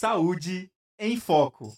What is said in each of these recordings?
Saúde em Foco.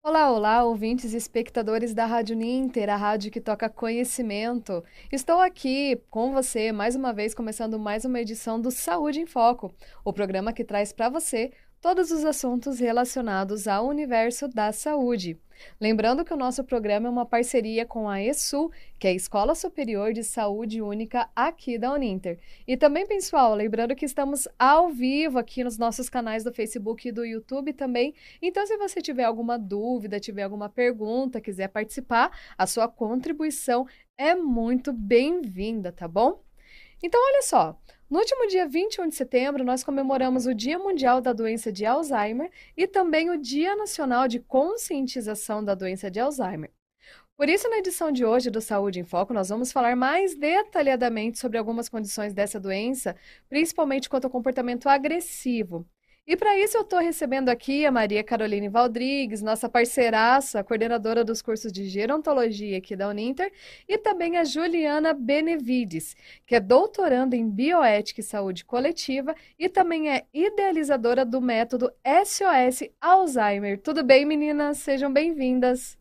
Olá, olá, ouvintes e espectadores da Rádio Ninter, a rádio que toca conhecimento. Estou aqui com você mais uma vez, começando mais uma edição do Saúde em Foco, o programa que traz para você todos os assuntos relacionados ao universo da saúde. Lembrando que o nosso programa é uma parceria com a ESU, que é a Escola Superior de Saúde Única aqui da Uninter. E também, pessoal, lembrando que estamos ao vivo aqui nos nossos canais do Facebook e do YouTube também. Então, se você tiver alguma dúvida, tiver alguma pergunta, quiser participar, a sua contribuição é muito bem-vinda, tá bom? Então, olha só, no último dia 21 de setembro, nós comemoramos o Dia Mundial da Doença de Alzheimer e também o Dia Nacional de Conscientização da Doença de Alzheimer. Por isso, na edição de hoje do Saúde em Foco, nós vamos falar mais detalhadamente sobre algumas condições dessa doença, principalmente quanto ao comportamento agressivo. E para isso eu estou recebendo aqui a Maria Caroline Valdrigues, nossa parceiraça, coordenadora dos cursos de gerontologia aqui da Uninter, e também a Juliana Benevides, que é doutoranda em bioética e saúde coletiva e também é idealizadora do método SOS Alzheimer. Tudo bem, meninas? Sejam bem-vindas.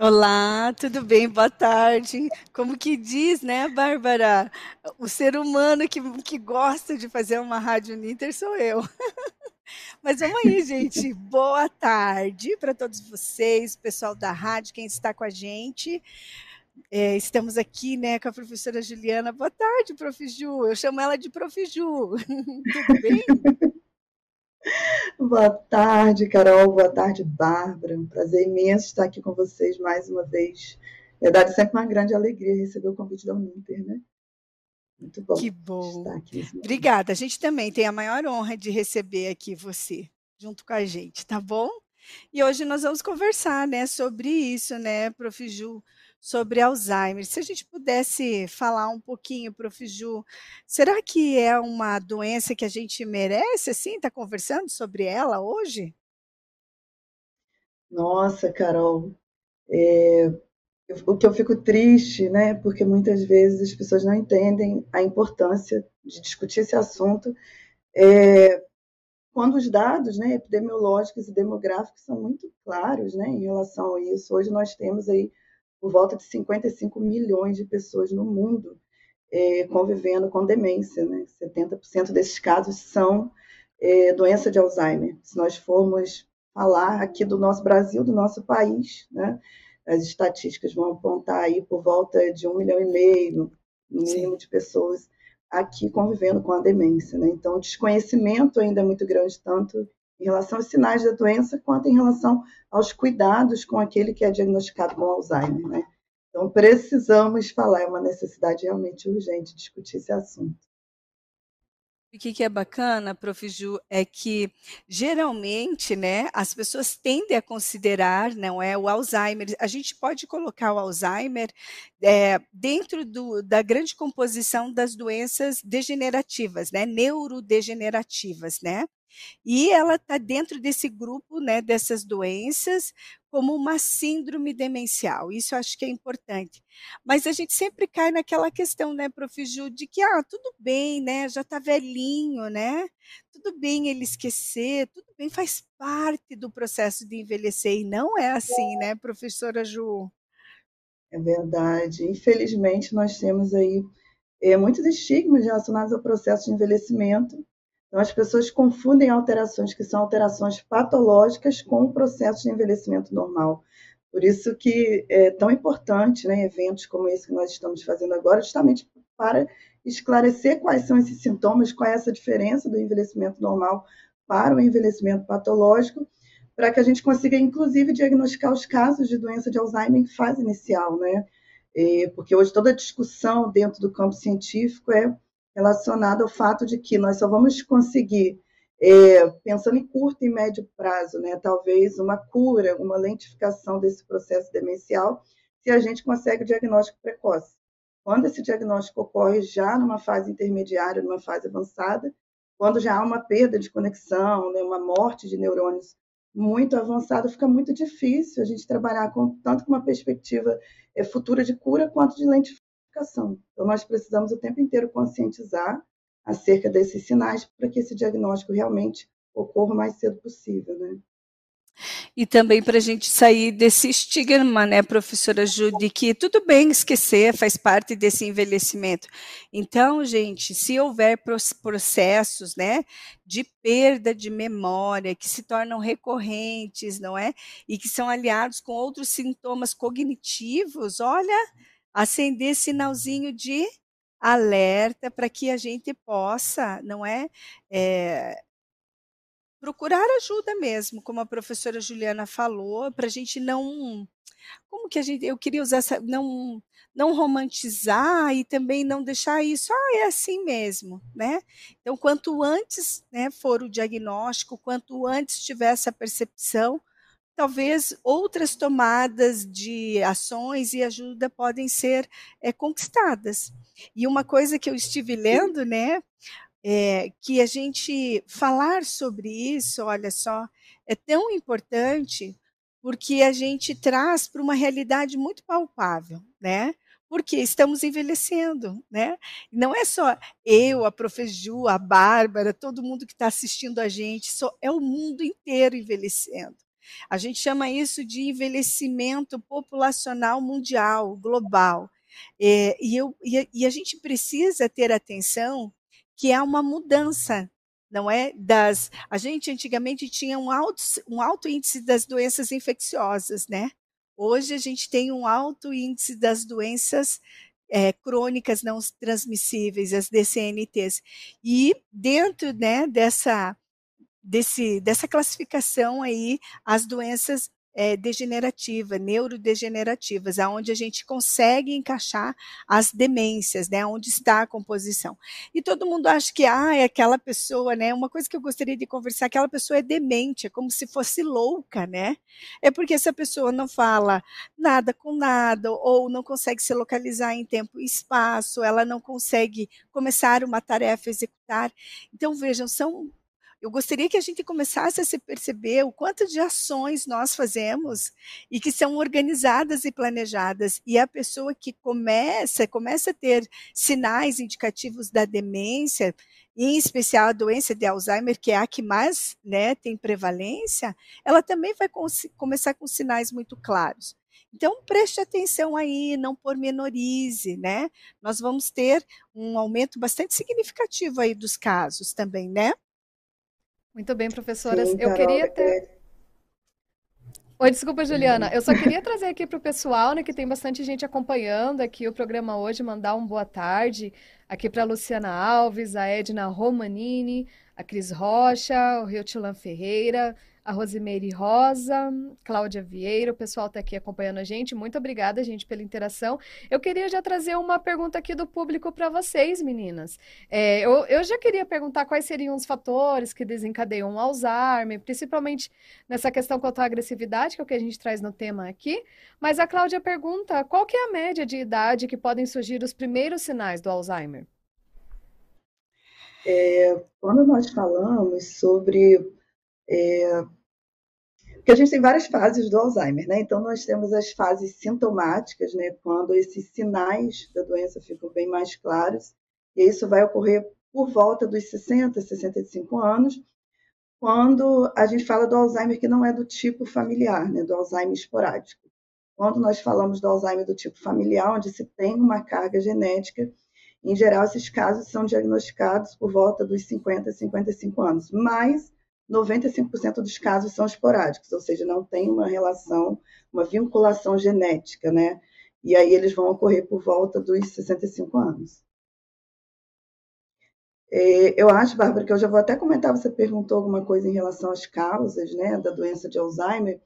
Olá, tudo bem? Boa tarde. Como que diz, né, Bárbara? O ser humano que, que gosta de fazer uma rádio Ninter sou eu. Mas vamos aí, gente. Boa tarde para todos vocês, pessoal da rádio, quem está com a gente. É, estamos aqui né, com a professora Juliana. Boa tarde, Prof. Ju. Eu chamo ela de Prof. Ju. Tudo bem? Boa tarde, Carol. Boa tarde, Bárbara. Um prazer imenso estar aqui com vocês mais uma vez. Na verdade, sempre uma grande alegria receber o convite da Uninter, né? Muito bom. Que bom. Estar aqui Obrigada. A gente também tem a maior honra de receber aqui você junto com a gente, tá bom? E hoje nós vamos conversar, né, sobre isso, né, Prof. Ju, sobre Alzheimer. Se a gente pudesse falar um pouquinho, Prof. Ju, será que é uma doença que a gente merece, assim, estar tá conversando sobre ela hoje? Nossa, Carol, é, o que eu fico triste, né, porque muitas vezes as pessoas não entendem a importância de discutir esse assunto, é, quando os dados né, epidemiológicos e demográficos são muito claros né, em relação a isso. Hoje nós temos aí por volta de 55 milhões de pessoas no mundo é, convivendo com demência. Né? 70% desses casos são é, doença de Alzheimer. Se nós formos falar aqui do nosso Brasil, do nosso país, né? as estatísticas vão apontar aí por volta de um milhão e meio, no mínimo, Sim. de pessoas aqui convivendo com a demência. Né? Então, o desconhecimento ainda é muito grande, tanto em relação aos sinais da doença, quanto em relação aos cuidados com aquele que é diagnosticado com Alzheimer. Né? Então, precisamos falar, é uma necessidade realmente urgente discutir esse assunto. O que, é bacana, Prof. Ju, é que geralmente, né, as pessoas tendem a considerar, não é, o Alzheimer. A gente pode colocar o Alzheimer é, dentro do, da grande composição das doenças degenerativas, né, neurodegenerativas, né? E ela está dentro desse grupo, né, dessas doenças, como uma síndrome demencial. Isso eu acho que é importante. Mas a gente sempre cai naquela questão, né, Prof. Ju, de que, ah, tudo bem, né, já está velhinho, né, tudo bem ele esquecer, tudo bem, faz parte do processo de envelhecer. E não é assim, né, professora Ju? É verdade. Infelizmente, nós temos aí é, muitos estigmas relacionados ao processo de envelhecimento então, as pessoas confundem alterações que são alterações patológicas com o processo de envelhecimento normal. Por isso que é tão importante né, eventos como esse que nós estamos fazendo agora, justamente para esclarecer quais são esses sintomas, qual é essa diferença do envelhecimento normal para o envelhecimento patológico, para que a gente consiga, inclusive, diagnosticar os casos de doença de Alzheimer em fase inicial, né? Porque hoje toda a discussão dentro do campo científico é relacionado ao fato de que nós só vamos conseguir, é, pensando em curto e médio prazo, né, talvez uma cura, uma lentificação desse processo demencial, se a gente consegue o diagnóstico precoce. Quando esse diagnóstico ocorre já numa fase intermediária, numa fase avançada, quando já há uma perda de conexão, né, uma morte de neurônios muito avançada, fica muito difícil a gente trabalhar com, tanto com uma perspectiva é, futura de cura quanto de lentificação educação. Então, nós precisamos o tempo inteiro conscientizar acerca desses sinais para que esse diagnóstico realmente ocorra o mais cedo possível, né? E também para a gente sair desse estigma, né, professora Judy, que tudo bem esquecer, faz parte desse envelhecimento. Então, gente, se houver processos, né, de perda de memória que se tornam recorrentes, não é? E que são aliados com outros sintomas cognitivos, olha, acender sinalzinho de alerta para que a gente possa, não é, é procurar ajuda mesmo, como a professora Juliana falou, para a gente não. Como que a gente. Eu queria usar essa. Não, não romantizar e também não deixar isso, ah, é assim mesmo, né? Então, quanto antes né, for o diagnóstico, quanto antes tiver essa percepção, talvez outras tomadas de ações e ajuda podem ser é, conquistadas. E uma coisa que eu estive lendo, né, é, que a gente falar sobre isso, olha só, é tão importante porque a gente traz para uma realidade muito palpável, né? Porque estamos envelhecendo, né? Não é só eu, a Profeju, a Bárbara, todo mundo que está assistindo a gente, só, é o mundo inteiro envelhecendo. A gente chama isso de envelhecimento populacional mundial, global. É, e, eu, e, e a gente precisa ter atenção que é uma mudança não é das a gente antigamente tinha um alto, um alto índice das doenças infecciosas, né? Hoje a gente tem um alto índice das doenças é, crônicas não transmissíveis, as DCNTs. E dentro né, dessa, desse, dessa classificação aí, as doenças é, degenerativa, neurodegenerativas, aonde a gente consegue encaixar as demências, né, onde está a composição. E todo mundo acha que ah, é aquela pessoa, né? Uma coisa que eu gostaria de conversar, aquela pessoa é demente, é como se fosse louca, né? É porque essa pessoa não fala nada com nada ou não consegue se localizar em tempo e espaço, ela não consegue começar uma tarefa executar. Então vejam, são eu gostaria que a gente começasse a se perceber o quanto de ações nós fazemos e que são organizadas e planejadas. E a pessoa que começa, começa a ter sinais indicativos da demência, em especial a doença de Alzheimer, que é a que mais né, tem prevalência, ela também vai começar com sinais muito claros. Então, preste atenção aí, não pormenorize, né? Nós vamos ter um aumento bastante significativo aí dos casos também, né? Muito bem, professoras. Sim, eu queria ter. Oi, desculpa, Juliana. Eu só queria trazer aqui para o pessoal, né, que tem bastante gente acompanhando aqui o programa hoje, mandar um boa tarde aqui para a Luciana Alves, a Edna Romanini, a Cris Rocha, o Riotilan Ferreira, a Rosimeire Rosa, Cláudia Vieira, o pessoal está aqui acompanhando a gente. Muito obrigada, gente, pela interação. Eu queria já trazer uma pergunta aqui do público para vocês, meninas. É, eu, eu já queria perguntar quais seriam os fatores que desencadeiam o Alzheimer, principalmente nessa questão quanto à agressividade, que é o que a gente traz no tema aqui. Mas a Cláudia pergunta qual que é a média de idade que podem surgir os primeiros sinais do Alzheimer? É, quando nós falamos sobre é, porque a gente tem várias fases do Alzheimer, né? Então, nós temos as fases sintomáticas, né? Quando esses sinais da doença ficam bem mais claros, e isso vai ocorrer por volta dos 60, 65 anos, quando a gente fala do Alzheimer que não é do tipo familiar, né? Do Alzheimer esporádico. Quando nós falamos do Alzheimer do tipo familiar, onde se tem uma carga genética, em geral, esses casos são diagnosticados por volta dos 50, 55 anos. Mas 95% dos casos são esporádicos, ou seja, não tem uma relação, uma vinculação genética, né? E aí eles vão ocorrer por volta dos 65 anos. É, eu acho, Bárbara, que eu já vou até comentar, você perguntou alguma coisa em relação às causas né, da doença de Alzheimer,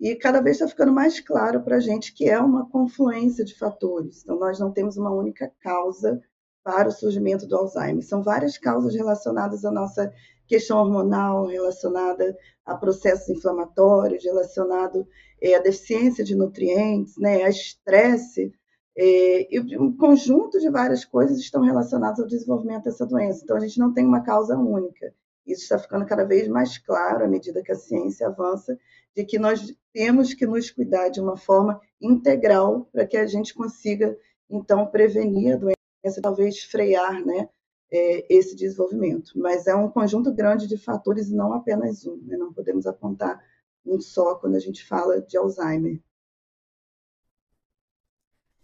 e cada vez está ficando mais claro para a gente que é uma confluência de fatores. Então, nós não temos uma única causa para o surgimento do Alzheimer. São várias causas relacionadas à nossa questão hormonal relacionada a processos inflamatórios, relacionado é, à deficiência de nutrientes, né, a estresse, é, e um conjunto de várias coisas estão relacionadas ao desenvolvimento dessa doença. Então, a gente não tem uma causa única. Isso está ficando cada vez mais claro à medida que a ciência avança, de que nós temos que nos cuidar de uma forma integral para que a gente consiga então prevenir a doença, talvez frear, né, é, esse desenvolvimento. Mas é um conjunto grande de fatores não apenas um. Né? Não podemos apontar um só quando a gente fala de Alzheimer.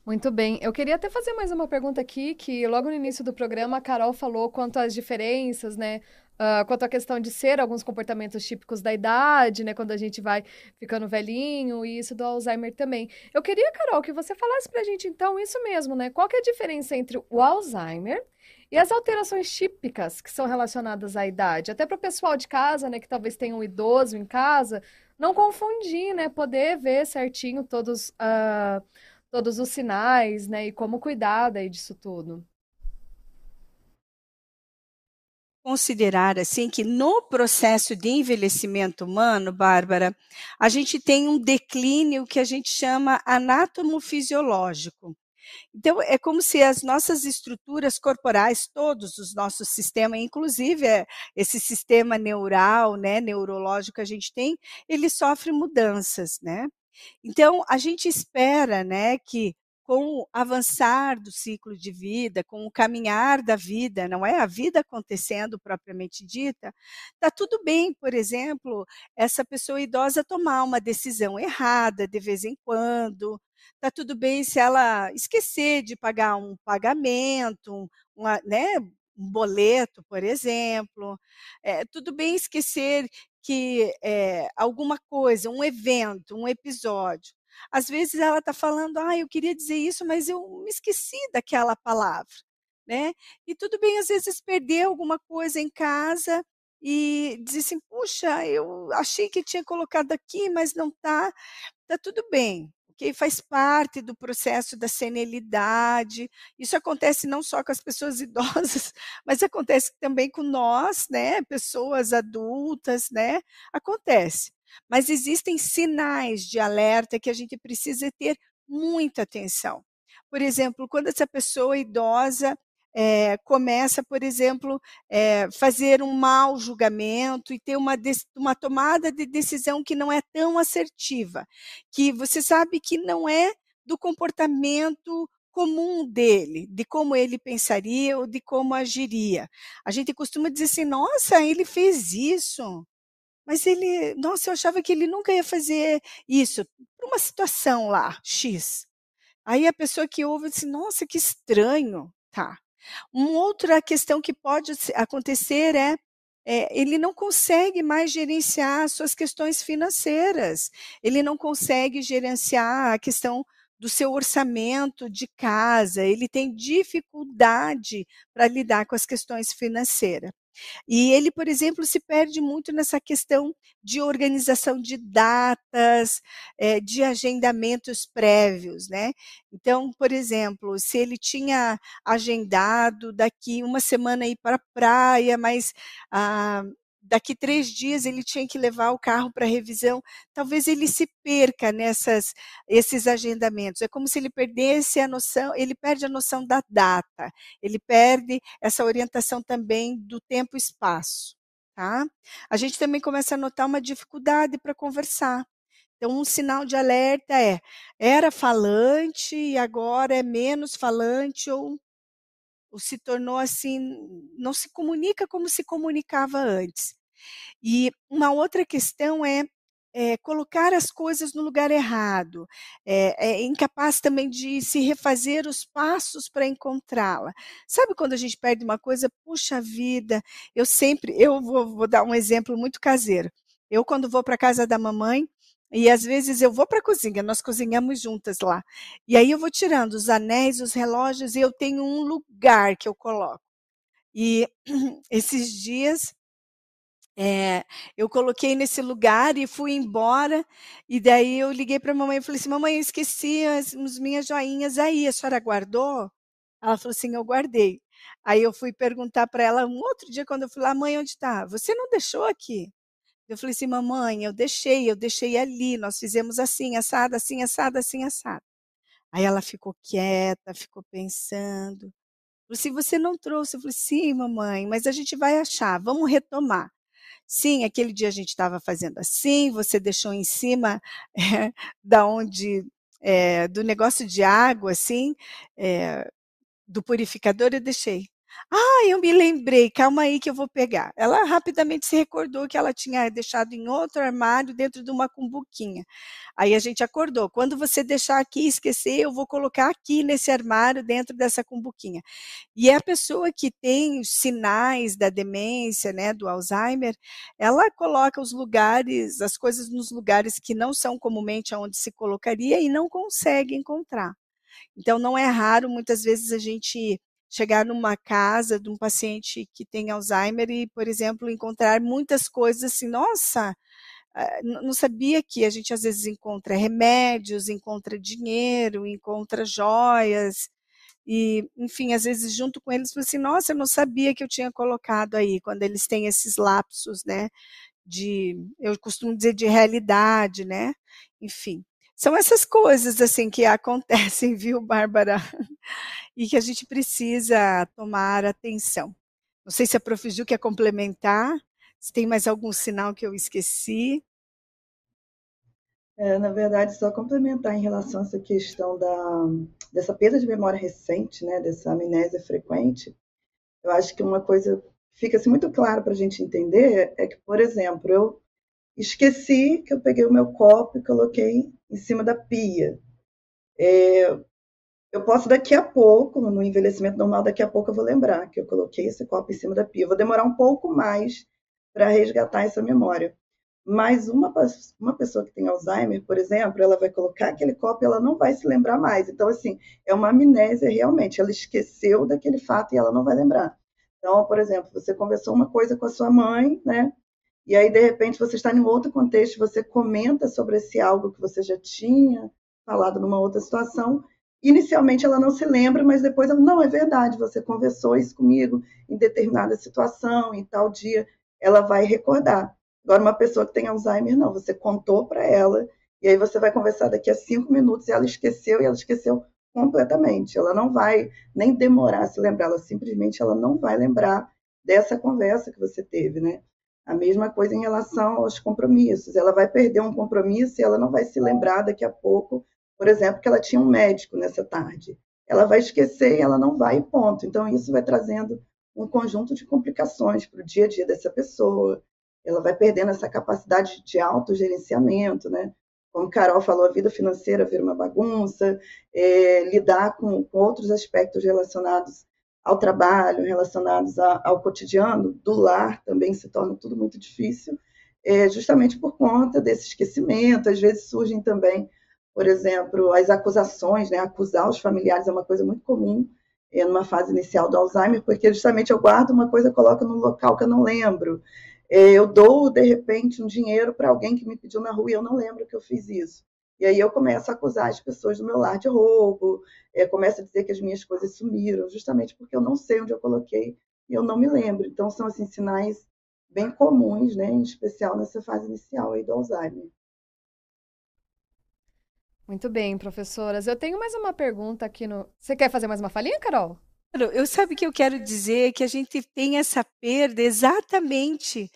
Muito bem. Eu queria até fazer mais uma pergunta aqui, que logo no início do programa a Carol falou quanto às diferenças, né? Uh, quanto à questão de ser alguns comportamentos típicos da idade, né? Quando a gente vai ficando velhinho, e isso do Alzheimer também. Eu queria, Carol, que você falasse pra gente, então, isso mesmo, né? Qual que é a diferença entre o Alzheimer e as alterações típicas que são relacionadas à idade? Até para o pessoal de casa, né? Que talvez tenha um idoso em casa, não confundir, né? Poder ver certinho todos... Uh, todos os sinais, né? E como cuidar daí disso tudo. Considerar assim que no processo de envelhecimento humano, Bárbara, a gente tem um declínio que a gente chama anatomofisiológico. Então, é como se as nossas estruturas corporais, todos os nossos sistemas, inclusive é, esse sistema neural, né, neurológico que a gente tem, ele sofre mudanças, né? Então, a gente espera, né, que com o avançar do ciclo de vida, com o caminhar da vida, não é? A vida acontecendo propriamente dita, tá tudo bem, por exemplo, essa pessoa idosa tomar uma decisão errada de vez em quando, tá tudo bem se ela esquecer de pagar um pagamento, uma, né, um boleto, por exemplo, é, tudo bem esquecer que é, alguma coisa, um evento, um episódio, às vezes ela está falando, ah, eu queria dizer isso, mas eu me esqueci daquela palavra, né? E tudo bem, às vezes, perder alguma coisa em casa e dizer assim, puxa, eu achei que tinha colocado aqui, mas não está, está tudo bem que faz parte do processo da senilidade. Isso acontece não só com as pessoas idosas, mas acontece também com nós, né, pessoas adultas, né? Acontece. Mas existem sinais de alerta que a gente precisa ter muita atenção. Por exemplo, quando essa pessoa idosa é, começa, por exemplo, é, fazer um mau julgamento e ter uma, uma tomada de decisão que não é tão assertiva, que você sabe que não é do comportamento comum dele, de como ele pensaria ou de como agiria. A gente costuma dizer assim: nossa, ele fez isso. Mas ele, nossa, eu achava que ele nunca ia fazer isso, uma situação lá, X. Aí a pessoa que ouve diz, nossa, que estranho. Tá. Uma outra questão que pode acontecer é, é, ele não consegue mais gerenciar suas questões financeiras, ele não consegue gerenciar a questão do seu orçamento de casa, ele tem dificuldade para lidar com as questões financeiras. E ele, por exemplo, se perde muito nessa questão de organização de datas, é, de agendamentos prévios, né? Então, por exemplo, se ele tinha agendado daqui uma semana ir para a praia, mas ah, daqui três dias ele tinha que levar o carro para revisão, talvez ele se perca nessas esses agendamentos. É como se ele perdesse a noção, ele perde a noção da data, ele perde essa orientação também do tempo e espaço. Tá? A gente também começa a notar uma dificuldade para conversar. Então, um sinal de alerta é: era falante e agora é menos falante ou ou se tornou assim, não se comunica como se comunicava antes. E uma outra questão é, é colocar as coisas no lugar errado, é, é, incapaz também de se refazer os passos para encontrá-la. Sabe quando a gente perde uma coisa? Puxa vida, eu sempre, eu vou, vou dar um exemplo muito caseiro. Eu, quando vou para casa da mamãe, e às vezes eu vou para a cozinha, nós cozinhamos juntas lá. E aí eu vou tirando os anéis, os relógios, e eu tenho um lugar que eu coloco. E esses dias é, eu coloquei nesse lugar e fui embora. E daí eu liguei para a mamãe e falei assim: Mamãe, eu esqueci as, as minhas joinhas aí, a senhora guardou? Ela falou assim: Eu guardei. Aí eu fui perguntar para ela um outro dia, quando eu fui lá, mãe, onde está? Você não deixou aqui? Eu falei assim, mamãe, eu deixei, eu deixei ali, nós fizemos assim, assada, assim, assada, assim, assada. Aí ela ficou quieta, ficou pensando. Falei assim, você não trouxe? Eu falei, sim, mamãe, mas a gente vai achar, vamos retomar. Sim, aquele dia a gente estava fazendo assim, você deixou em cima é, da onde é, do negócio de água, assim, é, do purificador, eu deixei. Ah, eu me lembrei, calma aí que eu vou pegar. Ela rapidamente se recordou que ela tinha deixado em outro armário dentro de uma cumbuquinha. Aí a gente acordou. Quando você deixar aqui e esquecer, eu vou colocar aqui nesse armário dentro dessa cumbuquinha. E a pessoa que tem sinais da demência, né, do Alzheimer, ela coloca os lugares, as coisas nos lugares que não são comumente aonde se colocaria e não consegue encontrar. Então não é raro muitas vezes a gente chegar numa casa de um paciente que tem Alzheimer e, por exemplo, encontrar muitas coisas assim, nossa, eh, não sabia que a gente às vezes encontra remédios, encontra dinheiro, encontra joias, e, enfim, às vezes junto com eles, assim, nossa, eu não sabia que eu tinha colocado aí, quando eles têm esses lapsos, né, de, eu costumo dizer de realidade, né, enfim. São essas coisas, assim, que acontecem, viu, Bárbara? E que a gente precisa tomar atenção. Não sei se a Prof. Ju quer complementar, se tem mais algum sinal que eu esqueci. É, na verdade, só complementar em relação a essa questão da, dessa perda de memória recente, né, dessa amnésia frequente, eu acho que uma coisa fica assim, muito claro para a gente entender é que, por exemplo, eu esqueci que eu peguei o meu copo e coloquei em cima da pia. É, eu posso daqui a pouco, no envelhecimento normal, daqui a pouco eu vou lembrar que eu coloquei esse copo em cima da pia. Eu vou demorar um pouco mais para resgatar essa memória. Mas uma, uma pessoa que tem Alzheimer, por exemplo, ela vai colocar aquele copo e ela não vai se lembrar mais. Então, assim, é uma amnésia realmente. Ela esqueceu daquele fato e ela não vai lembrar. Então, por exemplo, você conversou uma coisa com a sua mãe, né? E aí, de repente, você está em outro contexto, você comenta sobre esse algo que você já tinha falado numa outra situação. Inicialmente ela não se lembra, mas depois ela, não, é verdade, você conversou isso comigo em determinada situação, em tal dia, ela vai recordar. Agora, uma pessoa que tem Alzheimer, não, você contou para ela, e aí você vai conversar daqui a cinco minutos e ela esqueceu, e ela esqueceu completamente. Ela não vai nem demorar a se lembrar, ela simplesmente ela não vai lembrar dessa conversa que você teve, né? A mesma coisa em relação aos compromissos. Ela vai perder um compromisso e ela não vai se lembrar daqui a pouco, por exemplo, que ela tinha um médico nessa tarde. Ela vai esquecer e ela não vai, ponto. Então, isso vai trazendo um conjunto de complicações para o dia a dia dessa pessoa. Ela vai perdendo essa capacidade de autogerenciamento, né? Como Carol falou, a vida financeira vira uma bagunça, é, lidar com, com outros aspectos relacionados ao trabalho, relacionados a, ao cotidiano do lar, também se torna tudo muito difícil, é, justamente por conta desse esquecimento. Às vezes surgem também, por exemplo, as acusações, né? acusar os familiares é uma coisa muito comum é, numa fase inicial do Alzheimer, porque justamente eu guardo uma coisa coloco num local que eu não lembro. É, eu dou, de repente, um dinheiro para alguém que me pediu na rua e eu não lembro que eu fiz isso. E aí eu começo a acusar as pessoas do meu lar de roubo, é, começo a dizer que as minhas coisas sumiram, justamente porque eu não sei onde eu coloquei e eu não me lembro. Então são assim sinais bem comuns, né, em especial nessa fase inicial aí do Alzheimer. Muito bem, professoras. Eu tenho mais uma pergunta aqui no. Você quer fazer mais uma falinha, Carol? Eu sabe que eu quero dizer que a gente tem essa perda exatamente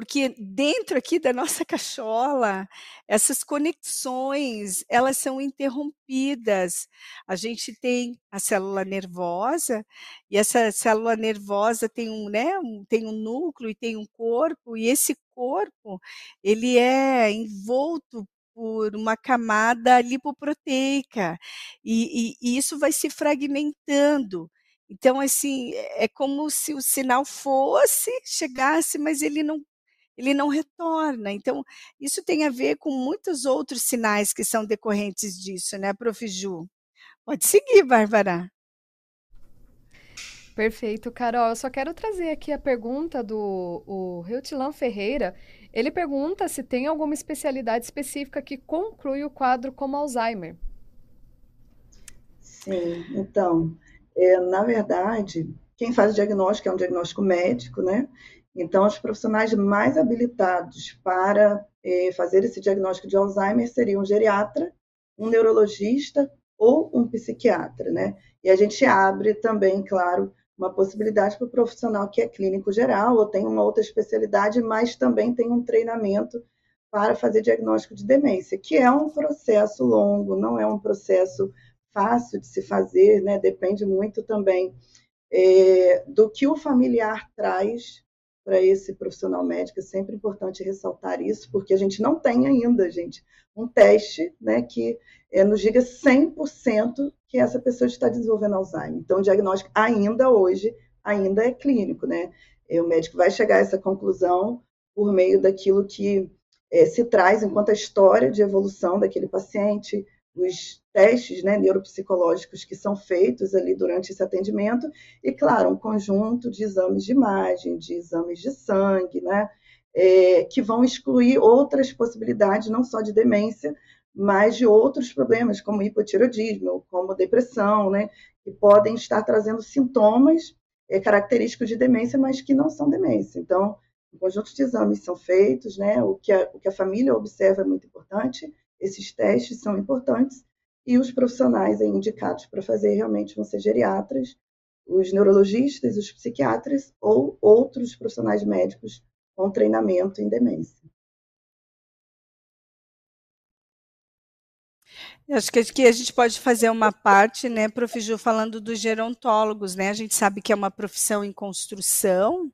porque dentro aqui da nossa cachola, essas conexões, elas são interrompidas. A gente tem a célula nervosa, e essa célula nervosa tem um, né, um, tem um núcleo e tem um corpo, e esse corpo, ele é envolto por uma camada lipoproteica, e, e, e isso vai se fragmentando. Então, assim, é como se o sinal fosse, chegasse, mas ele não ele não retorna. Então, isso tem a ver com muitos outros sinais que são decorrentes disso, né, Prof. Ju? Pode seguir, Bárbara. Perfeito, Carol. Eu só quero trazer aqui a pergunta do o Reutilan Ferreira. Ele pergunta se tem alguma especialidade específica que conclui o quadro como Alzheimer. Sim, então, é, na verdade, quem faz o diagnóstico é um diagnóstico médico, né? Então, os profissionais mais habilitados para eh, fazer esse diagnóstico de Alzheimer seriam um geriatra, um neurologista ou um psiquiatra, né? E a gente abre também, claro, uma possibilidade para o profissional que é clínico geral ou tem uma outra especialidade, mas também tem um treinamento para fazer diagnóstico de demência, que é um processo longo, não é um processo fácil de se fazer, né? Depende muito também é, do que o familiar traz para esse profissional médico. É sempre importante ressaltar isso, porque a gente não tem ainda, gente, um teste né, que é, nos diga 100% que essa pessoa está desenvolvendo Alzheimer. Então, o diagnóstico ainda hoje ainda é clínico, né? E o médico vai chegar a essa conclusão por meio daquilo que é, se traz enquanto a história de evolução daquele paciente, os testes né, neuropsicológicos que são feitos ali durante esse atendimento, e, claro, um conjunto de exames de imagem, de exames de sangue, né, é, que vão excluir outras possibilidades, não só de demência, mas de outros problemas, como hipotiroidismo, como depressão, né, que podem estar trazendo sintomas é, característicos de demência, mas que não são demência. Então, um conjunto de exames são feitos, né? O que a, o que a família observa é muito importante, esses testes são importantes, e os profissionais indicados para fazer realmente vão ser geriatras, os neurologistas, os psiquiatras ou outros profissionais médicos com treinamento em demência. Acho que aqui a gente pode fazer uma parte, né, Prof. Ju, falando dos gerontólogos, né? A gente sabe que é uma profissão em construção,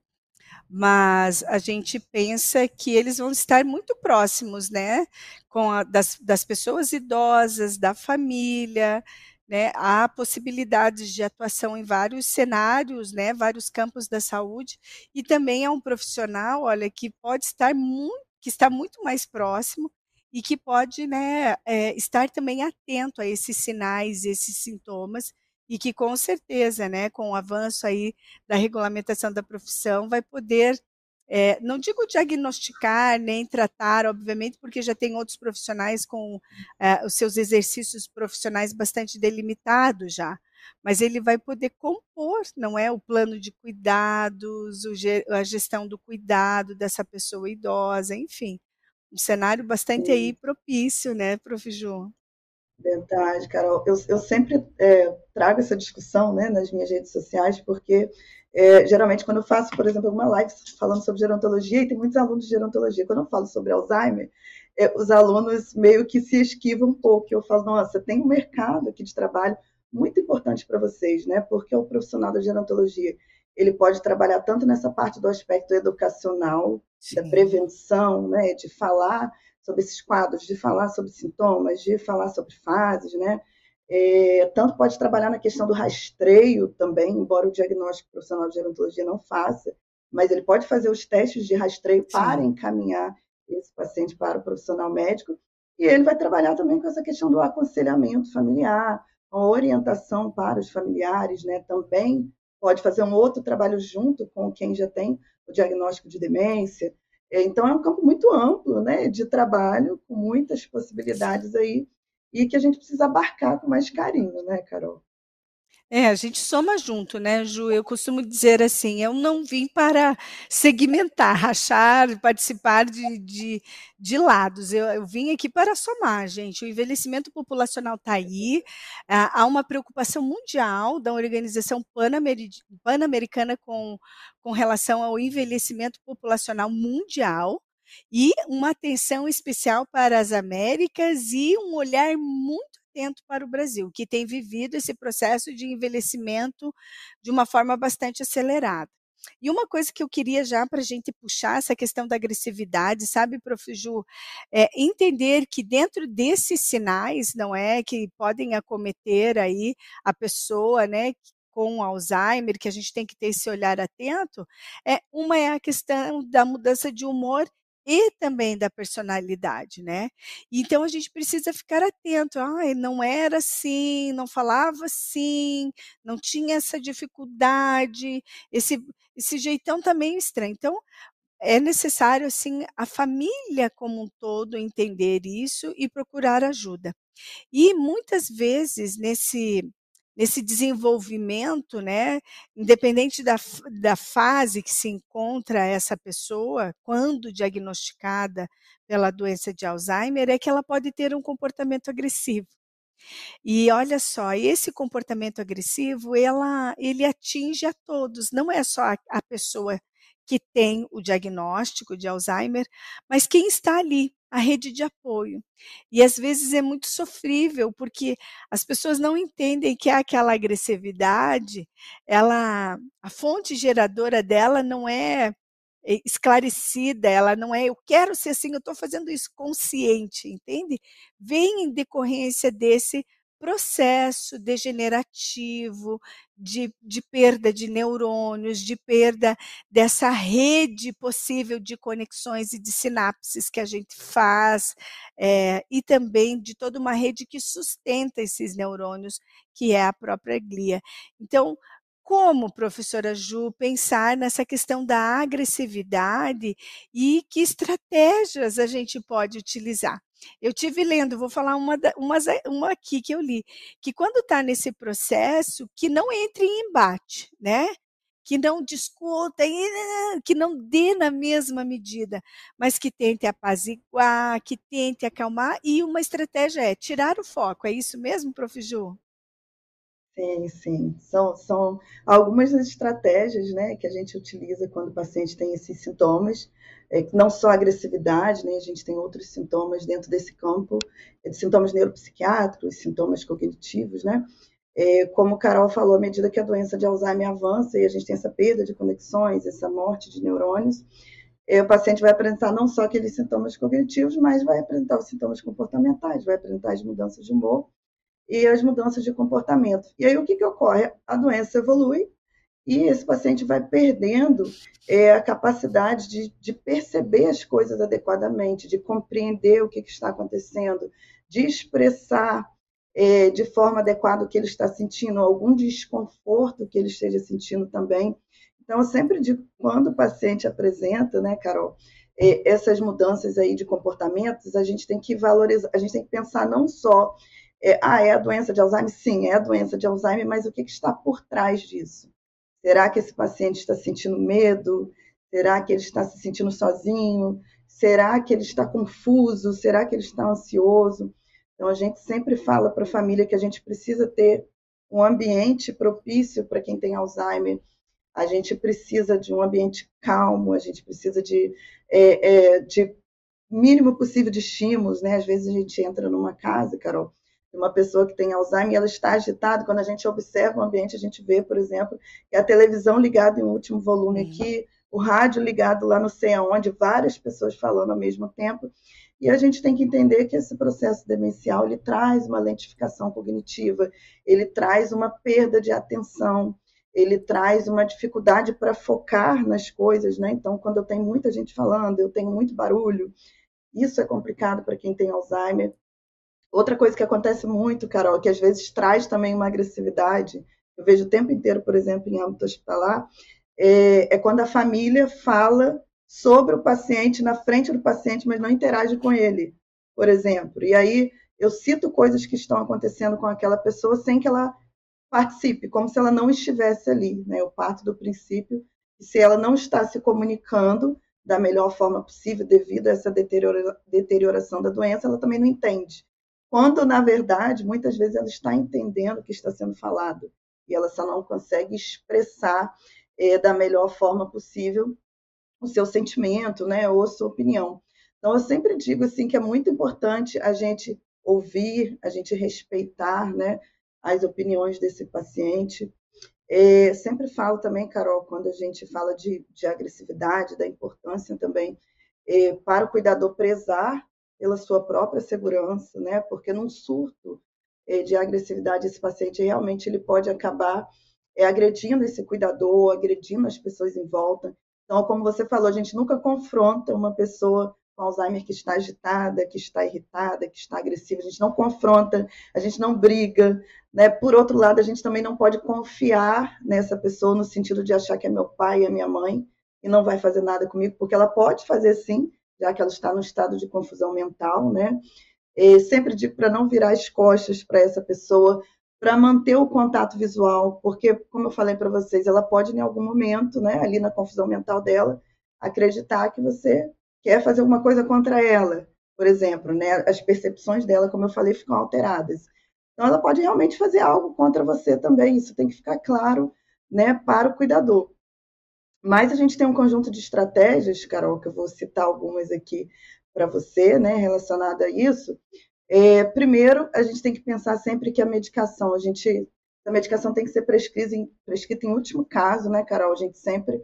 mas a gente pensa que eles vão estar muito próximos, né, com a, das, das pessoas idosas, da família, né, há possibilidades de atuação em vários cenários, né, vários campos da saúde, e também é um profissional, olha, que pode estar muito, que está muito mais próximo e que pode, né, é, estar também atento a esses sinais, esses sintomas, e que com certeza, né, com o avanço aí da regulamentação da profissão, vai poder, é, não digo diagnosticar nem tratar, obviamente, porque já tem outros profissionais com é, os seus exercícios profissionais bastante delimitados já, mas ele vai poder compor, não é, o plano de cuidados, o, a gestão do cuidado dessa pessoa idosa, enfim, um cenário bastante aí propício, né, Prof. João? Verdade, Carol. Eu, eu sempre é, trago essa discussão né, nas minhas redes sociais, porque é, geralmente quando eu faço, por exemplo, uma live falando sobre gerontologia, e tem muitos alunos de gerontologia, quando eu falo sobre Alzheimer, é, os alunos meio que se esquivam um pouco. Eu falo, nossa, tem um mercado aqui de trabalho muito importante para vocês, né? Porque o profissional da gerontologia ele pode trabalhar tanto nessa parte do aspecto educacional, Sim. da prevenção, né, de falar sobre esses quadros, de falar sobre sintomas, de falar sobre fases, né? É, tanto pode trabalhar na questão do rastreio também, embora o diagnóstico profissional de gerontologia não faça, mas ele pode fazer os testes de rastreio Sim. para encaminhar esse paciente para o profissional médico, e ele vai trabalhar também com essa questão do aconselhamento familiar, a orientação para os familiares, né? Também pode fazer um outro trabalho junto com quem já tem o diagnóstico de demência, então, é um campo muito amplo né, de trabalho, com muitas possibilidades aí, e que a gente precisa abarcar com mais carinho, né, Carol? É, a gente soma junto, né, Ju? Eu costumo dizer assim: eu não vim para segmentar, rachar, participar de, de, de lados. Eu, eu, vim aqui para somar, gente. O envelhecimento populacional está aí. há uma preocupação mundial da Organização Pan-Americana com, com relação ao envelhecimento populacional mundial e uma atenção especial para as Américas e um olhar muito atento para o Brasil, que tem vivido esse processo de envelhecimento de uma forma bastante acelerada. E uma coisa que eu queria já para a gente puxar essa questão da agressividade, sabe, Prof. Ju, é entender que dentro desses sinais, não é, que podem acometer aí a pessoa, né, com Alzheimer, que a gente tem que ter esse olhar atento, é uma é a questão da mudança de humor e também da personalidade, né? Então a gente precisa ficar atento. Ah, não era assim, não falava assim, não tinha essa dificuldade, esse, esse jeitão também estranho. Então é necessário assim a família como um todo entender isso e procurar ajuda. E muitas vezes nesse nesse desenvolvimento, né, independente da, da fase que se encontra essa pessoa, quando diagnosticada pela doença de Alzheimer, é que ela pode ter um comportamento agressivo. E olha só, esse comportamento agressivo, ela, ele atinge a todos, não é só a, a pessoa que tem o diagnóstico de Alzheimer, mas quem está ali a rede de apoio. E às vezes é muito sofrível, porque as pessoas não entendem que aquela agressividade, ela, a fonte geradora dela não é esclarecida, ela não é eu quero ser assim, eu estou fazendo isso consciente, entende? Vem em decorrência desse processo degenerativo de, de, perda de neurônios, de perda dessa rede possível de conexões e de sinapses que a gente faz, é, e também de toda uma rede que sustenta esses neurônios, que é a própria glia. Então, como, professora Ju, pensar nessa questão da agressividade e que estratégias a gente pode utilizar? Eu tive lendo, vou falar uma, uma, uma aqui que eu li, que quando está nesse processo, que não entre em embate, né? Que não discuta, que não dê na mesma medida, mas que tente apaziguar, que tente acalmar, e uma estratégia é tirar o foco. É isso mesmo, prof. Ju? Sim, sim. São, são algumas das estratégias né, que a gente utiliza quando o paciente tem esses sintomas, é, não só agressividade, né, a gente tem outros sintomas dentro desse campo, é, sintomas neuropsiquiátricos, sintomas cognitivos, né? É, como Carol falou, à medida que a doença de Alzheimer avança e a gente tem essa perda de conexões, essa morte de neurônios, é, o paciente vai apresentar não só aqueles sintomas cognitivos, mas vai apresentar os sintomas comportamentais, vai apresentar as mudanças de humor, e as mudanças de comportamento. E aí o que, que ocorre? A doença evolui e esse paciente vai perdendo é, a capacidade de, de, perceber as coisas adequadamente, de compreender o que, que está acontecendo, de expressar é, de forma adequada o que ele está sentindo, algum desconforto que ele esteja sentindo também. Então, eu sempre digo, quando o paciente apresenta, né, Carol, é, essas mudanças aí de comportamentos, a gente tem que valorizar, a gente tem que pensar não só é, ah, é a doença de Alzheimer? Sim, é a doença de Alzheimer, mas o que, que está por trás disso? Será que esse paciente está sentindo medo? Será que ele está se sentindo sozinho? Será que ele está confuso? Será que ele está ansioso? Então, a gente sempre fala para a família que a gente precisa ter um ambiente propício para quem tem Alzheimer. A gente precisa de um ambiente calmo, a gente precisa de, é, é, de mínimo possível de estímulos, né? Às vezes a gente entra numa casa, Carol, uma pessoa que tem Alzheimer, ela está agitada. Quando a gente observa o ambiente, a gente vê, por exemplo, que a televisão ligada em último volume uhum. aqui, o rádio ligado lá não sei aonde, várias pessoas falando ao mesmo tempo. E a gente tem que entender que esse processo demencial ele traz uma lentificação cognitiva, ele traz uma perda de atenção, ele traz uma dificuldade para focar nas coisas, né? Então, quando eu tenho muita gente falando, eu tenho muito barulho, isso é complicado para quem tem Alzheimer. Outra coisa que acontece muito, Carol, que às vezes traz também uma agressividade, eu vejo o tempo inteiro, por exemplo, em âmbito hospitalar, é, é quando a família fala sobre o paciente na frente do paciente, mas não interage com ele, por exemplo. E aí eu cito coisas que estão acontecendo com aquela pessoa sem que ela participe, como se ela não estivesse ali. Né? Eu parto do princípio que se ela não está se comunicando da melhor forma possível devido a essa deteriora, deterioração da doença, ela também não entende quando, na verdade, muitas vezes ela está entendendo o que está sendo falado e ela só não consegue expressar é, da melhor forma possível o seu sentimento, né, ou sua opinião. Então, eu sempre digo assim que é muito importante a gente ouvir, a gente respeitar, né, as opiniões desse paciente. É, sempre falo também, Carol, quando a gente fala de, de agressividade, da importância também é, para o cuidador prezar pela sua própria segurança, né? Porque num surto eh, de agressividade esse paciente realmente ele pode acabar é, agredindo esse cuidador, agredindo as pessoas em volta. Então, como você falou, a gente nunca confronta uma pessoa com Alzheimer que está agitada, que está irritada, que está agressiva. A gente não confronta, a gente não briga. Né? Por outro lado, a gente também não pode confiar nessa pessoa no sentido de achar que é meu pai, é minha mãe e não vai fazer nada comigo, porque ela pode fazer sim, já que ela está no estado de confusão mental, né? E sempre digo para não virar as costas para essa pessoa, para manter o contato visual, porque, como eu falei para vocês, ela pode, em algum momento, né, ali na confusão mental dela, acreditar que você quer fazer alguma coisa contra ela, por exemplo, né? As percepções dela, como eu falei, ficam alteradas. Então, ela pode realmente fazer algo contra você também. Isso tem que ficar claro, né, para o cuidador. Mas a gente tem um conjunto de estratégias, Carol, que eu vou citar algumas aqui, para você, né, relacionada a isso. É, primeiro, a gente tem que pensar sempre que a medicação, a gente, a medicação tem que ser prescrita em, prescrita em último caso, né, Carol? A gente sempre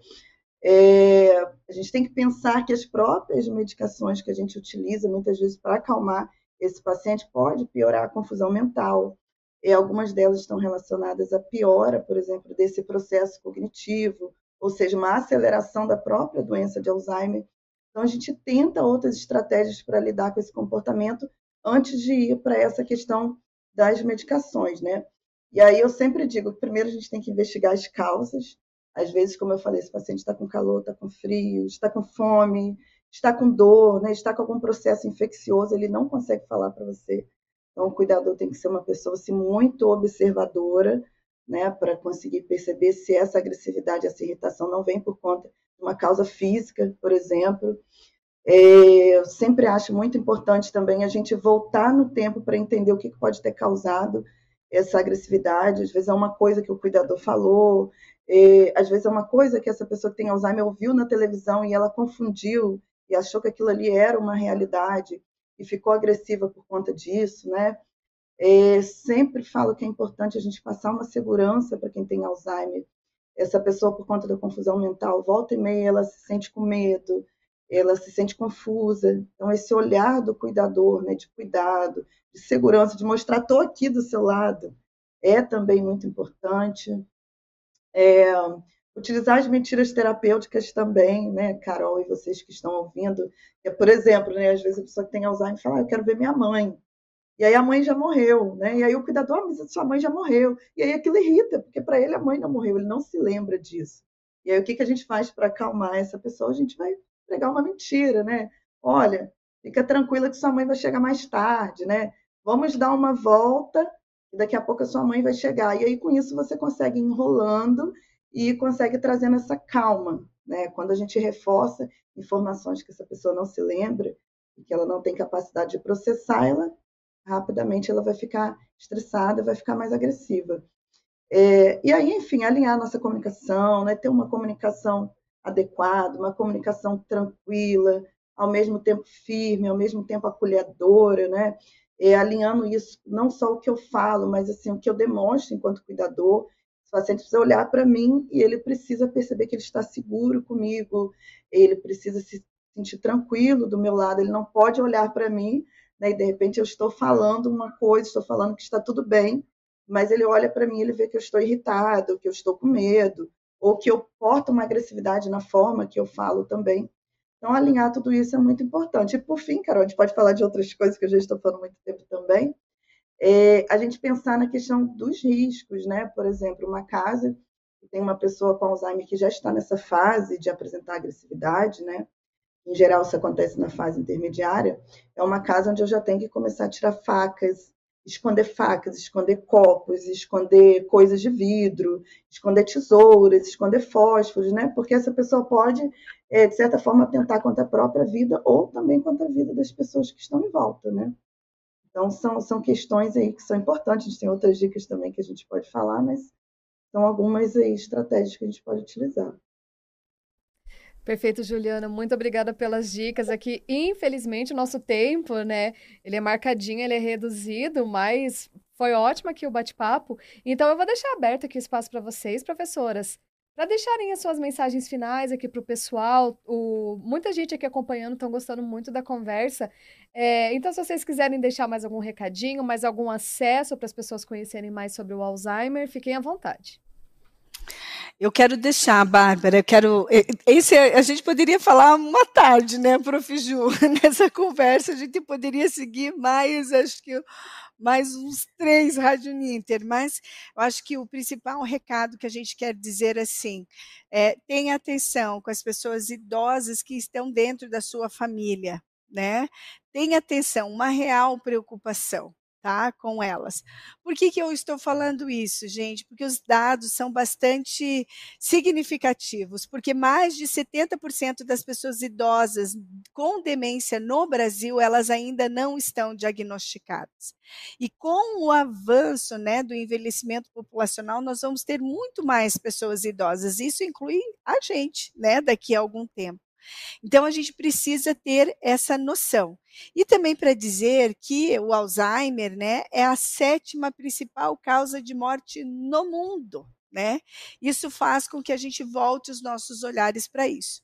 é, a gente tem que pensar que as próprias medicações que a gente utiliza muitas vezes para acalmar esse paciente pode piorar a confusão mental. E algumas delas estão relacionadas à piora, por exemplo, desse processo cognitivo, ou seja, uma aceleração da própria doença de Alzheimer. Então, a gente tenta outras estratégias para lidar com esse comportamento antes de ir para essa questão das medicações, né? E aí eu sempre digo que primeiro a gente tem que investigar as causas, às vezes, como eu falei, esse paciente está com calor, está com frio, está com fome, está com dor, né, está com algum processo infeccioso, ele não consegue falar para você. Então, o cuidador tem que ser uma pessoa assim, muito observadora, né, para conseguir perceber se essa agressividade, essa irritação não vem por conta de uma causa física, por exemplo. É, eu sempre acho muito importante também a gente voltar no tempo para entender o que pode ter causado essa agressividade. Às vezes é uma coisa que o cuidador falou, é, às vezes é uma coisa que essa pessoa que tem Alzheimer ouviu na televisão e ela confundiu e achou que aquilo ali era uma realidade e ficou agressiva por conta disso, né? É, sempre falo que é importante a gente passar uma segurança para quem tem Alzheimer. Essa pessoa, por conta da confusão mental, volta e meia, ela se sente com medo, ela se sente confusa. Então, esse olhar do cuidador, né, de cuidado, de segurança, de mostrar, estou aqui do seu lado, é também muito importante. É, utilizar as mentiras terapêuticas também, né, Carol e vocês que estão ouvindo. É, por exemplo, né, às vezes a pessoa que tem Alzheimer fala, ah, eu quero ver minha mãe. E aí a mãe já morreu, né? E aí o cuidador, ah, mas sua mãe já morreu. E aí aquilo irrita, porque para ele a mãe não morreu, ele não se lembra disso. E aí o que, que a gente faz para acalmar essa pessoa? A gente vai pregar uma mentira, né? Olha, fica tranquila que sua mãe vai chegar mais tarde, né? Vamos dar uma volta e daqui a pouco a sua mãe vai chegar. E aí, com isso, você consegue enrolando e consegue trazendo essa calma. Né? Quando a gente reforça informações que essa pessoa não se lembra que ela não tem capacidade de processar, ela rapidamente ela vai ficar estressada, vai ficar mais agressiva. É, e aí, enfim, alinhar nossa comunicação, né? ter uma comunicação adequada, uma comunicação tranquila, ao mesmo tempo firme, ao mesmo tempo acolhedora, né? é, alinhando isso, não só o que eu falo, mas assim o que eu demonstro enquanto cuidador. O paciente precisa olhar para mim e ele precisa perceber que ele está seguro comigo, ele precisa se sentir tranquilo do meu lado, ele não pode olhar para mim né, e de repente eu estou falando uma coisa, estou falando que está tudo bem, mas ele olha para mim, ele vê que eu estou irritado, que eu estou com medo, ou que eu porto uma agressividade na forma que eu falo também. Então, alinhar tudo isso é muito importante. E, por fim, Carol, a gente pode falar de outras coisas que eu já estou falando muito tempo também. É, a gente pensar na questão dos riscos, né? Por exemplo, uma casa que tem uma pessoa com Alzheimer que já está nessa fase de apresentar agressividade, né? Em geral, isso acontece na fase intermediária. É uma casa onde eu já tenho que começar a tirar facas, esconder facas, esconder copos, esconder coisas de vidro, esconder tesouras, esconder fósforos, né? Porque essa pessoa pode, é, de certa forma, tentar contra a própria vida ou também contra a vida das pessoas que estão em volta, né? Então, são, são questões aí que são importantes. A gente tem outras dicas também que a gente pode falar, mas são algumas aí, estratégias que a gente pode utilizar. Perfeito, Juliana. Muito obrigada pelas dicas aqui. Infelizmente, o nosso tempo, né? Ele é marcadinho, ele é reduzido, mas foi ótimo aqui o bate-papo. Então, eu vou deixar aberto aqui o espaço para vocês, professoras, para deixarem as suas mensagens finais aqui para o pessoal. Muita gente aqui acompanhando, estão gostando muito da conversa. É, então, se vocês quiserem deixar mais algum recadinho, mais algum acesso para as pessoas conhecerem mais sobre o Alzheimer, fiquem à vontade. Eu quero deixar, Bárbara, eu quero. Esse, a gente poderia falar uma tarde, né, Prof. Ju, nessa conversa. A gente poderia seguir mais, acho que mais uns três Rádio Ninter, mas eu acho que o principal recado que a gente quer dizer assim é tenha atenção com as pessoas idosas que estão dentro da sua família, né? Tenha atenção, uma real preocupação tá, com elas. Por que, que eu estou falando isso, gente? Porque os dados são bastante significativos, porque mais de 70% das pessoas idosas com demência no Brasil, elas ainda não estão diagnosticadas. E com o avanço né, do envelhecimento populacional, nós vamos ter muito mais pessoas idosas. Isso inclui a gente, né, daqui a algum tempo. Então, a gente precisa ter essa noção. E também para dizer que o Alzheimer, né, é a sétima principal causa de morte no mundo, né? Isso faz com que a gente volte os nossos olhares para isso.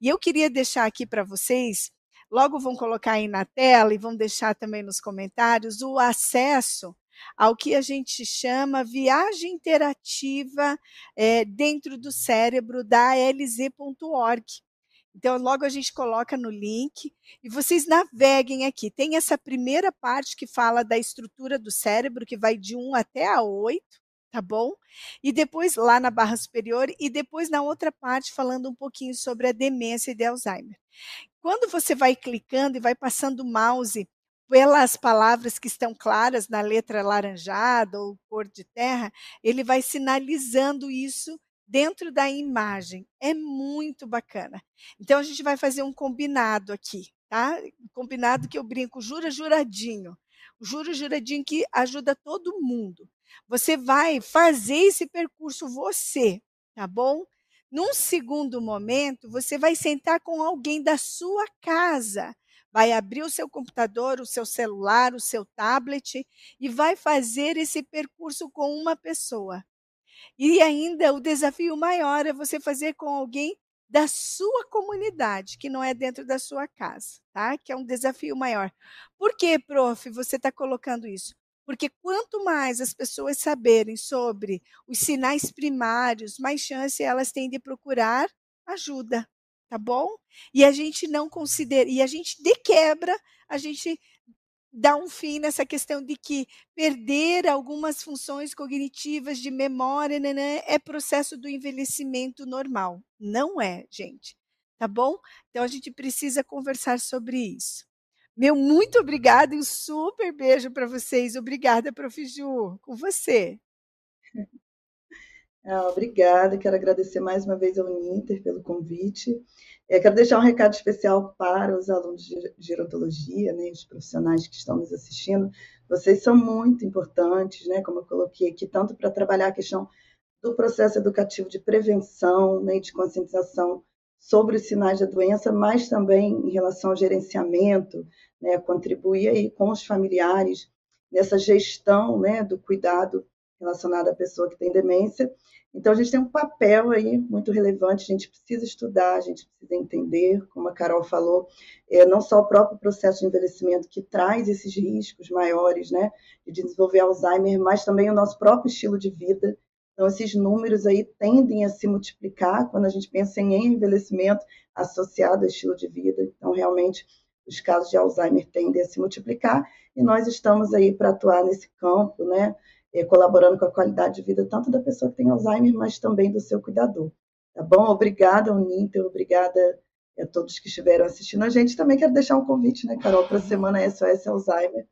E eu queria deixar aqui para vocês, logo vão colocar aí na tela e vão deixar também nos comentários o acesso ao que a gente chama viagem interativa é, dentro do cérebro da lz.org. Então, logo a gente coloca no link e vocês naveguem aqui. Tem essa primeira parte que fala da estrutura do cérebro, que vai de 1 até a 8, tá bom? E depois lá na barra superior, e depois na outra parte falando um pouquinho sobre a demência e de Alzheimer. Quando você vai clicando e vai passando o mouse pelas palavras que estão claras na letra laranjada ou cor de terra, ele vai sinalizando isso dentro da imagem. É muito bacana. Então a gente vai fazer um combinado aqui, tá? combinado que eu brinco, jura juradinho. Juro juradinho que ajuda todo mundo. Você vai fazer esse percurso você, tá bom? Num segundo momento, você vai sentar com alguém da sua casa vai abrir o seu computador, o seu celular, o seu tablet e vai fazer esse percurso com uma pessoa. E ainda o desafio maior é você fazer com alguém da sua comunidade, que não é dentro da sua casa, tá? Que é um desafio maior. Por que, prof, você está colocando isso? Porque quanto mais as pessoas saberem sobre os sinais primários, mais chance elas têm de procurar ajuda tá bom? E a gente não considera, e a gente de quebra, a gente dá um fim nessa questão de que perder algumas funções cognitivas de memória né, né, é processo do envelhecimento normal. Não é, gente. Tá bom? Então a gente precisa conversar sobre isso. Meu muito obrigada e um super beijo para vocês. Obrigada, Prof. Ju. Com você. Ah, obrigada, quero agradecer mais uma vez ao Uninter pelo convite. É, quero deixar um recado especial para os alunos de gerontologia, né, os profissionais que estão nos assistindo. Vocês são muito importantes, né, como eu coloquei aqui, tanto para trabalhar a questão do processo educativo de prevenção né, de conscientização sobre os sinais da doença, mas também em relação ao gerenciamento, né, contribuir aí com os familiares nessa gestão né, do cuidado relacionado à pessoa que tem demência. Então, a gente tem um papel aí muito relevante, a gente precisa estudar, a gente precisa entender, como a Carol falou, é, não só o próprio processo de envelhecimento que traz esses riscos maiores, né, de desenvolver Alzheimer, mas também o nosso próprio estilo de vida. Então, esses números aí tendem a se multiplicar quando a gente pensa em envelhecimento associado ao estilo de vida. Então, realmente, os casos de Alzheimer tendem a se multiplicar e nós estamos aí para atuar nesse campo, né, colaborando com a qualidade de vida tanto da pessoa que tem Alzheimer, mas também do seu cuidador. Tá bom? Obrigada, Uninter, obrigada a todos que estiveram assistindo a gente. Também quero deixar um convite, né, Carol, para a Semana SOS Alzheimer.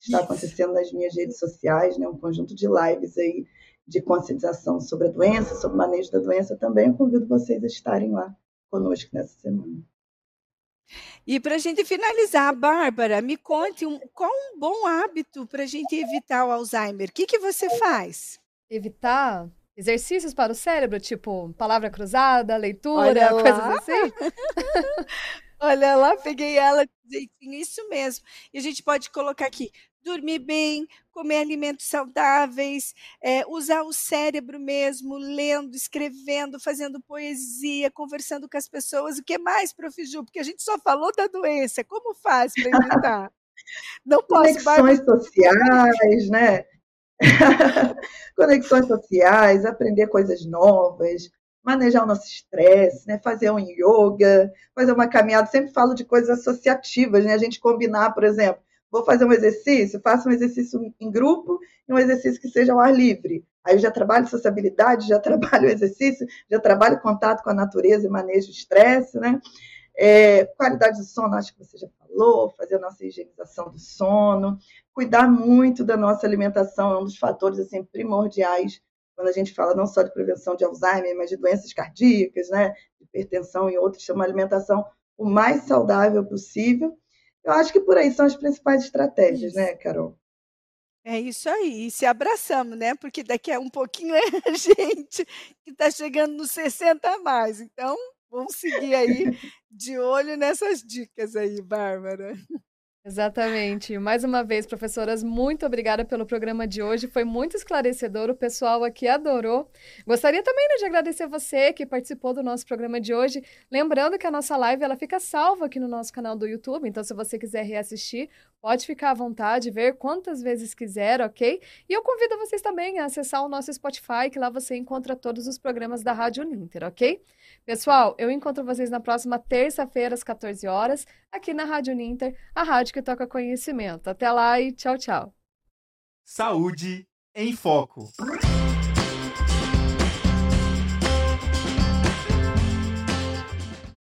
Está acontecendo nas minhas redes sociais, né, um conjunto de lives aí de conscientização sobre a doença, sobre o manejo da doença também. Eu convido vocês a estarem lá conosco nessa semana. E para a gente finalizar, Bárbara, me conte um, qual um bom hábito para a gente evitar o Alzheimer. O que, que você faz? Evitar exercícios para o cérebro, tipo palavra cruzada, leitura, coisas assim? Olha lá, peguei ela jeitinho, isso mesmo. E a gente pode colocar aqui, dormir bem, comer alimentos saudáveis, é, usar o cérebro mesmo, lendo, escrevendo, fazendo poesia, conversando com as pessoas. O que mais, Prof. Ju? Porque a gente só falou da doença. Como faz para evitar? Não posso Conexões sociais, né? Conexões sociais, aprender coisas novas, manejar o nosso estresse, né? fazer um yoga, fazer uma caminhada. Sempre falo de coisas associativas, né? A gente combinar, por exemplo, vou fazer um exercício, faço um exercício em grupo e um exercício que seja ao ar livre. Aí eu já trabalho sociabilidade, já trabalho exercício, já trabalho contato com a natureza e manejo o estresse, né? É, qualidade do sono, acho que você já falou, fazer a nossa higienização do sono, cuidar muito da nossa alimentação é um dos fatores assim primordiais quando a gente fala não só de prevenção de Alzheimer, mas de doenças cardíacas, né, hipertensão e outras, é uma alimentação o mais saudável possível eu acho que por aí são as principais estratégias, né, Carol? É isso aí, e se abraçamos, né? Porque daqui a um pouquinho é a gente que está chegando nos 60 a mais. Então, Vamos seguir aí de olho nessas dicas aí, Bárbara. Exatamente. Mais uma vez, professoras, muito obrigada pelo programa de hoje. Foi muito esclarecedor. O pessoal aqui adorou. Gostaria também né, de agradecer você que participou do nosso programa de hoje. Lembrando que a nossa live ela fica salva aqui no nosso canal do YouTube. Então, se você quiser reassistir, pode ficar à vontade, ver quantas vezes quiser, ok? E eu convido vocês também a acessar o nosso Spotify, que lá você encontra todos os programas da Rádio Ninter, ok? Pessoal, eu encontro vocês na próxima terça-feira, às 14 horas, aqui na Rádio Ninter, a rádio que toca conhecimento. Até lá e tchau, tchau. Saúde em Foco.